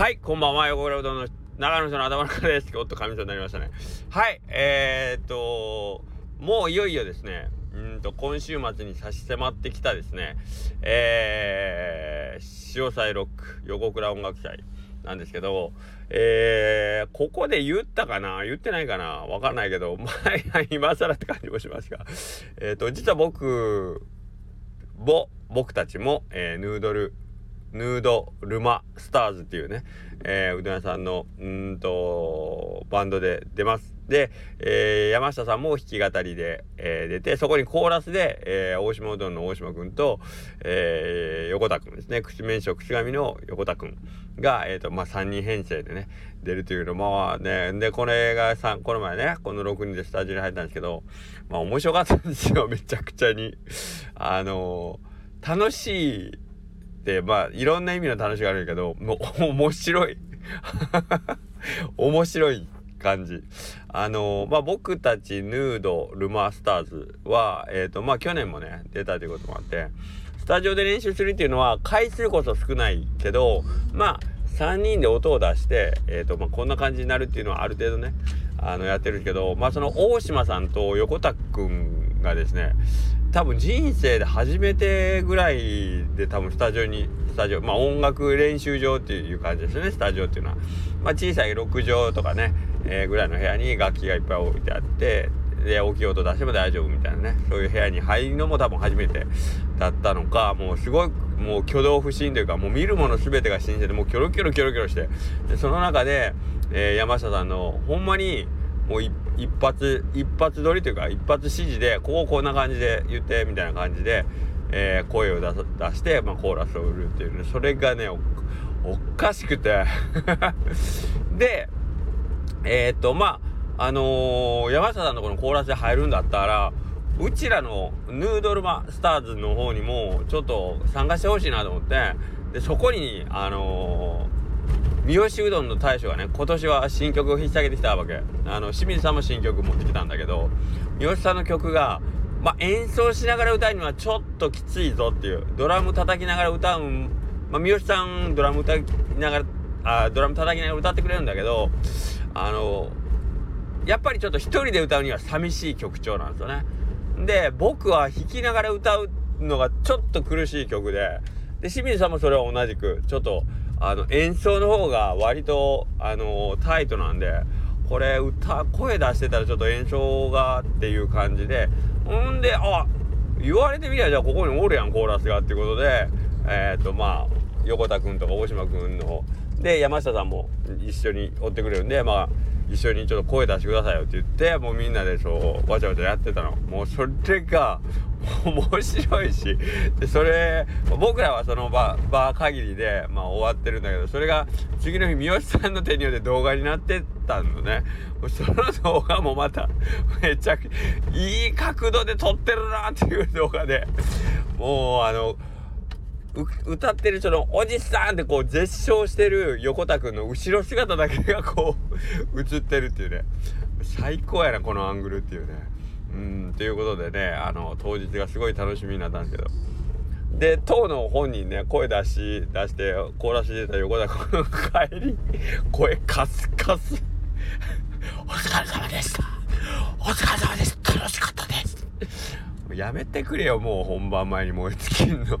はい、こんばんは、横倉うどんの長野市の頭の中です。おっと、神様になりましたね。はい、えー、っと、もういよいよですね、うんと、今週末に差し迫ってきたですね、えー、潮祭ロック横倉音楽祭なんですけど、えー、ここで言ったかな？言ってないかな？わかんないけど、まあ、今更って感じもしますが、えっ、と、実は僕も、僕たちも、えー、ヌードルヌードルマスターズっていうね、えー、うどん屋さんのうんとバンドで出ます。で、えー、山下さんも弾き語りで、えー、出てそこにコーラスで、えー、大島うどんの大島くんと、えー、横田くんですね口面食口紙の横田くんが、えーとまあ、3人編成でね出るというのまあねでこれがさこの前ねこの6人でスタジオに入ったんですけどまあ面白かったんですよめちゃくちゃに。あの、楽しいまあいろんな意味の楽しがあるけどもう面白い。面白い感じ。あのまあ僕たちヌードルマスターズはえっ、ー、とまあ去年もね出たということもあってスタジオで練習するっていうのは回数こそ少ないけどまあ3人で音を出して、えーとまあ、こんな感じになるっていうのはある程度ねあのやってるけどまあその大島さんと横田くんがですね多分人生で初めてぐらいで多分スタジオにスタジオまあ音楽練習場っていう感じですねスタジオっていうのは。まあ小さい6畳とかね、えー、ぐらいの部屋に楽器がいっぱい置いてあってで大きい音出しても大丈夫みたいなねそういう部屋に入るのも多分初めてだったのかもうすごいもう挙動不審というかもう見るもの全てが新鮮でもうキョロキョロキョロキョロしてでその中で、えー、山下さんのほんまにもう一発一発撮りというか一発指示でこここんな感じで言ってみたいな感じで、えー、声を出して、まあ、コーラスを売るっていうね。それがねおかしくて。でえー、っとまああのー、山下さんのこのコーラスで入るんだったらうちらのヌードルマスターズの方にもちょっと参加してほしいなと思ってでそこにあのー三好うどんの大将がね今年は新曲を引っ提げてきたわけ。あの清水さんも新曲持ってきたんだけど三好さんの曲がまあ、演奏しながら歌うにはちょっときついぞっていうドラム叩きながら歌うまあ、三好さんドラム叩きながらあドラム叩きながら歌ってくれるんだけどあのやっぱりちょっと一人で歌うには寂しい曲調なんですよね。で僕は弾きながら歌うのがちょっと苦しい曲でで清水さんもそれは同じくちょっとあの演奏の方が割とあのタイトなんでこれ歌声出してたらちょっと炎症がっていう感じでほんであ言われてみりゃじゃあここにおるやんコーラスがっていうことでえっ、ー、とまあ横田君とか大島君の方。で山下さんも一緒におってくれるんでまあ一緒にちょっと声出してくださいよって言ってもうみんなでそうわちゃわちゃやってたの。もうそれが面白いし。でそれ僕らはその場場限りでまあ終わってるんだけどそれが次の日三好さんの手によって動画になってたのね。その動画もまためちゃくちゃいい角度で撮ってるなっていう動画で。もうあの歌ってるそのおじさんってこう絶唱してる横田君の後ろ姿だけがこう映ってるっていうね。最高やなこのアングルっていうね。うんということでねあの当日がすごい楽しみになったんですけど。で当の本人ね声出し出してコーラスしてた横田君の帰り声カスカス。お疲れ様でした。お疲れ様です。楽しかったです。やめてくれよもう本番前に燃え尽きんの。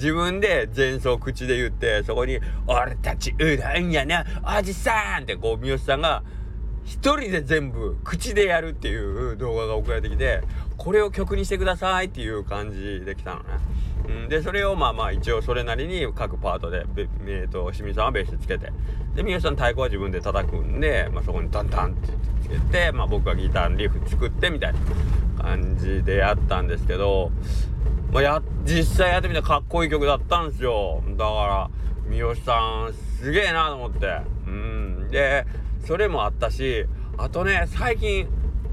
自分で前奏口で言って、そこに、俺たちうどんやな、おじさんってこう、三好さんが、一人で全部口でやるっていう動画が送られてきて、これを曲にしてくださいっていう感じで来たのね。うん、で、それをまあまあ一応それなりに各パートで、えーと、清水さんはベースつけて、で、三好さん太鼓は自分で叩くんで、まあそこにダンダンってつけて、まあ僕がギターのリフ作ってみたいな感じでやったんですけど、まあ、や実際やってみてかっこいい曲だったんですよ。だから三好さんすげえなと思って。うん。でそれもあったしあとね最近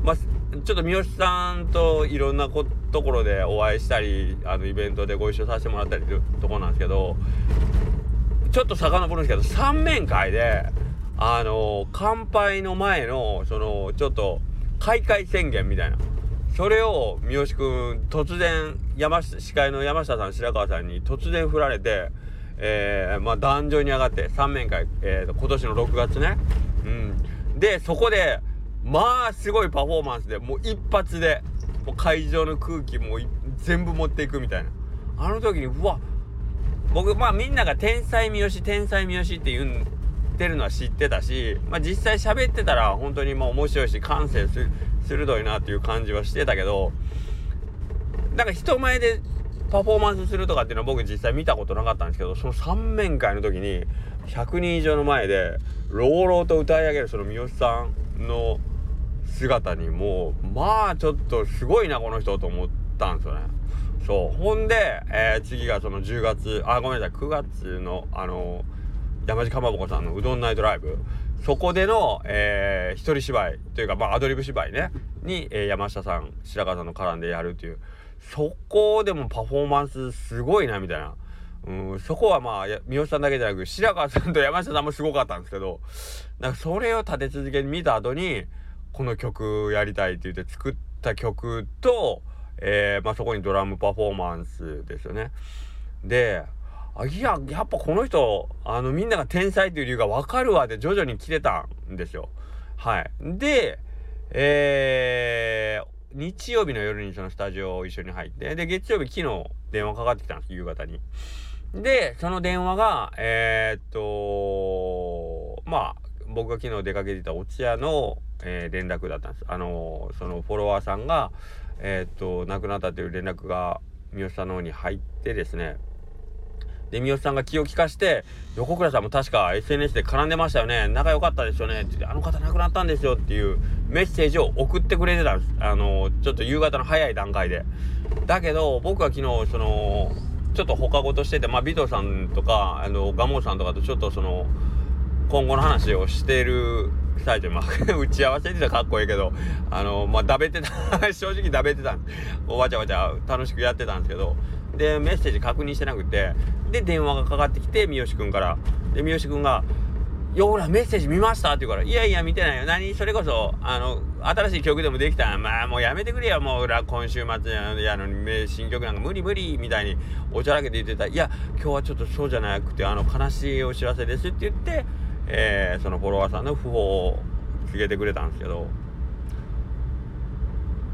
まあちょっと三好さんといろんなところでお会いしたりあのイベントでご一緒させてもらったりというとこなんですけどちょっと遡るんですけど三面会であの乾杯の前のそのちょっと開会宣言みたいな。それを三好君突然山司会の山下さん白川さんに突然振られて、えー、まあ壇上に上がって三面会、えー、今年の6月ね、うん、でそこでまあすごいパフォーマンスでもう一発でもう会場の空気も全部持っていくみたいな。あの時にうわ僕まあみんなが天才三好天才三好って言うんってるのは知ってたし、まあ、実際喋ってたら本当にまあ面白いし感性鋭いなっていう感じはしてたけどなんか人前でパフォーマンスするとかっていうのは僕実際見たことなかったんですけどその三面会の時に100人以上の前で朗々と歌い上げるその三好さんの姿にもうまあちょっとすごいなこの人と思ったんですよね。そうほんで、えー、次がその10月あごめんなさい9月のあの山地かまぼこさんのうどんナイトライブそこでの、えー、一人芝居というかまあアドリブ芝居ねに、えー、山下さん白川さんの絡んでやるっていうそこでもパフォーマンスすごいなみたいな。うん、そこはまあ三好さんだけじゃなく白川さんと山下さんもすごかったんですけどなんかそれを立て続けに見た後にこの曲やりたいって言って作った曲と、えー、まあ、そこにドラムパフォーマンスですよね。でいややっぱこの人あのみんなが天才っていう理由が分かるわで徐々に来てたんですよ。はい、で、えー、日曜日の夜にそのスタジオを一緒に入ってで月曜日昨日電話かかってきたんです夕方に。でその電話がえー、っとまあ僕が昨日出かけてたお茶のえー、連絡だったんです。あのー、そのフォロワーさんが、え、っと、亡くなったという連絡が三好さんの方に入ってですね、で、三好さんが気を利かして、横倉さんも確か SNS で絡んでましたよね。仲良かったですよね。ってあの方亡くなったんですよっていうメッセージを送ってくれてたんです。あのちょっと夕方の早い段階で。だけど、僕は昨日、その、ちょっと他事してて、まあ、尾藤さんとか、あの、ガモさんとかとちょっとその、今後の話をしてる最中、まあ、打ち合わせってたらかっこいいけど、あの、まあ、だべてた 正直だべてたおわちゃわちゃ楽しくやってたんですけど、で、メッセージ確認してなくて、で、電話がかかってきて、三好くんから。で、三好くんが、いや、ほら、メッセージ見ました？って言うから、いやいや、見てないよ。何？それこそ、あの、新しい曲でもできたまあ、もうやめてくれよ、もう、今週末やのに、新曲なんか無理無理みたいに、おちゃらけて言ってた。いや、今日はちょっとそうじゃなくて、あの、悲しいお知らせですって言って、えー、そのフォロワーさんの訃報を告げてくれたんですけど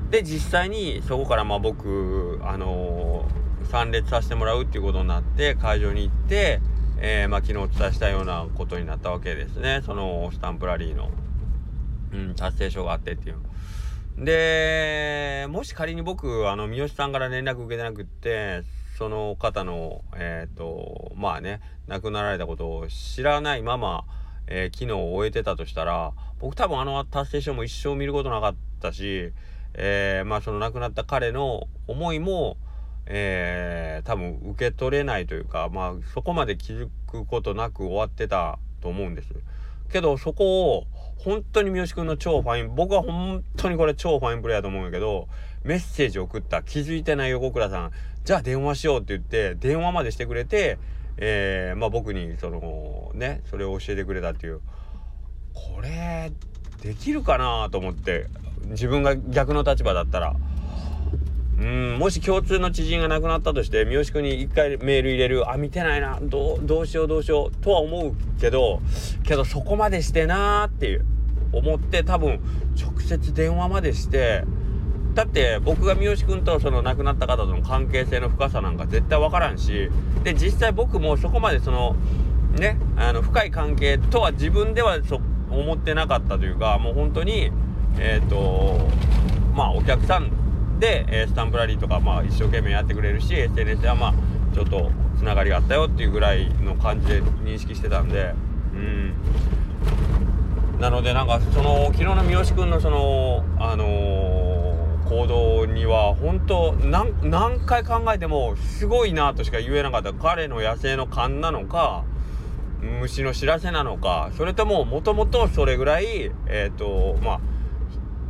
で実際にそこからまあ僕あのー、参列させてもらうっていうことになって会場に行って、えー、まあ、昨日お伝えしたようなことになったわけですねそのスタンプラリーの、うん、達成書があってっていう。でもし仮に僕あの三好さんから連絡受けてなくってその方のえっ、ー、とまあね亡くなられたことを知らないままえー、機能を終えてたとしたら僕多分あの達成書も一生見ることなかったし、えー、まあその亡くなった彼の思いも、えー、多分受け取れないというかまあそこまで気づくことなく終わってたと思うんです。けどそこを本当に三好君の超ファイン僕は本当にこれ超ファインプレーやと思うんやけどメッセージ送った気づいてない横倉さんじゃあ電話しようって言って電話までしてくれてえー、まあ、僕にそのねそれを教えてくれたっていうこれできるかなと思って自分が逆の立場だったらうん。もし共通の知人が亡くなったとして三好君に一回メール入れるあ見てないな。どうどうしようどうしよう。とは思うけどけどそこまでしてなーっていう。思って多分直接電話までして。だって僕が三好君とその亡くなった方との関係性の深さなんか絶対分からんし。で実際僕もそこまでそのねあの深い関係とは自分ではそ思ってなかったというかもう本当にえっ、ー、とまあお客さんで、え、スタンプラリーとかまあ一生懸命やってくれるし SNS ではまあちょっとつながりがあったよっていうぐらいの感じで認識してたんでうん。なのでなんかその昨日の三好君のそのあのー行動には本当何回考えてもすごいなとしか言えなかった。彼の野生の勘なのか虫の知らせなのかそれとももともとそれぐらいえっ、ー、とまあ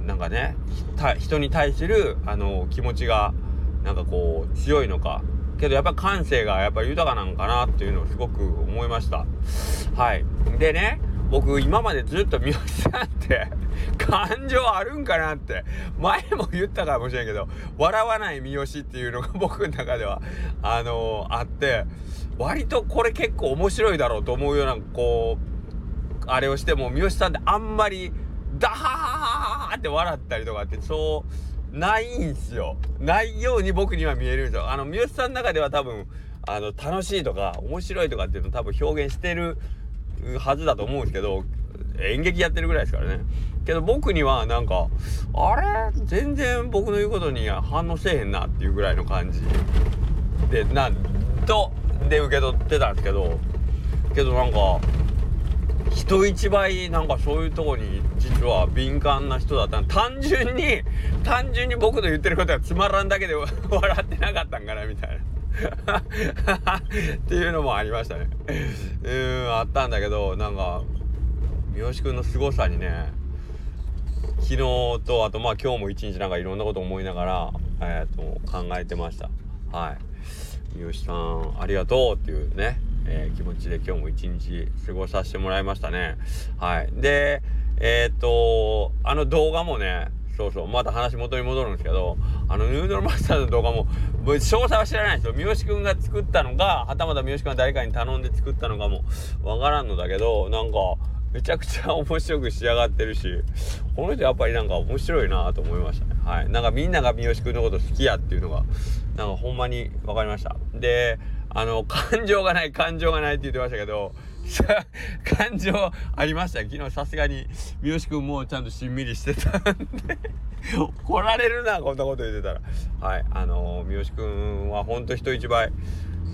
なんかね人に対するあの気持ちがなんかこう強いのか。けどやっぱ感性がやっぱり豊かなんかなっていうのをすごく思いました。はい。でね僕今までずっと三好さんって感情あるんかなって前も言ったかもしれんけど笑わない三好っていうのが 僕の中ではあのー、あって割とこれ結構面白いだろうと思うようなこうあれをしても三好さんってあんまりダハーって笑ったりとかってそうないんすよ。ないように僕には見えるんですよ。あの三好さんの中では多分あの楽しいとか面白いとかっていうの多分表現してるはずだと思うんですけど演劇やってるぐらいですからね。けど僕にはなんかあれ？全然僕の言うことには反応せえへんなっていうぐらいの感じでなんとで受け取ってたんですけどけどなんか人一倍なんかそういうとこに実は敏感な人だった単純に単純に僕の言ってることがつまらんだけで 笑ってなかったんかなみたいな。っていうのもありましたね。うんあったんだけどなんか三好君の凄さにね昨日とあとまあ今日も一日なんかいろんなこと思いながら、えー、と考えてました。はい。三好さんありがとうっていうね、えー、気持ちで今日も一日過ごさせてもらいましたね。はい。でえっ、とあの動画もねそうそうまた話元に戻るんですけどあのヌードルマスターの動画も詳細は知らないですよ三好くんが作ったのかはたまた三好くんが誰かに頼んで作ったのかもわからんのだけどなんかめちゃくちゃ面白く仕上がってるしこの人やっぱりなんか面白いなと思いましたね。はい。なんかみんなが三好くんのこと好きやっていうのがなんかほんまに分かりました。であの感情がない感情がないって言ってましたけど感情ありました昨日さすがに三好くんもちゃんとしんみりしてたんで怒られるなこんなこと言ってたらはいあの三好くんはほんと人一倍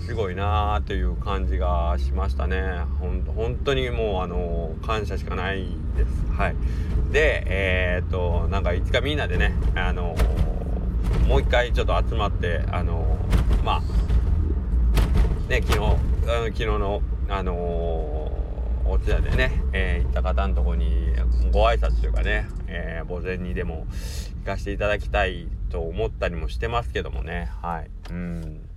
すごいなーっていう感じがしましたね。ほん本当にもうあの感謝しかないです。はい。でえー、っとなんかいつかみんなでねあのもう一回ちょっと集まってあのまあね昨日あの昨日のあのお通夜でね、えー、行った方のとこにご挨拶というかね、えー、墓前にでも行かせていただきたいと思ったりもしてますけどもね。はい。うん。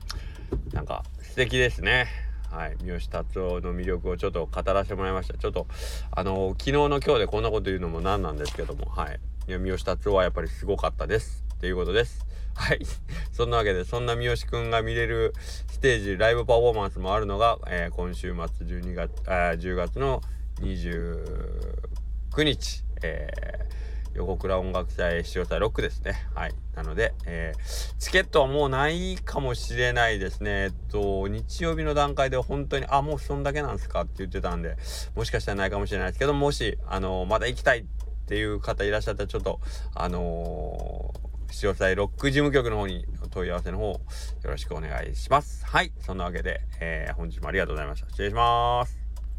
なんか素敵ですね。はい、三好達夫の魅力をちょっと語らせてもらいました。ちょっとあの昨日の今日でこんなこと言うのもなんなんですけども、はい、三好達夫はやっぱりすごかったです。っていうことです。はい。そんなわけで、そんな三好くんが見れるステージ、ライブパフォーマンスもあるのが、えー、今週末12月、あ10月の29日、えー横倉音楽祭使用祭ロックですね。はい。なので、えー、チケットはもうないかもしれないですね。えっと、日曜日の段階で本当に、あ、もうそんだけなんですか？って言ってたんで、もしかしたらないかもしれないですけど、もし、あの、まだ行きたいっていう方いらっしゃったら、ちょっと、あのー、詳細ロック事務局の方にお問い合わせの方よろしくお願いします。はい。そんなわけで、えー、本日もありがとうございました。失礼します。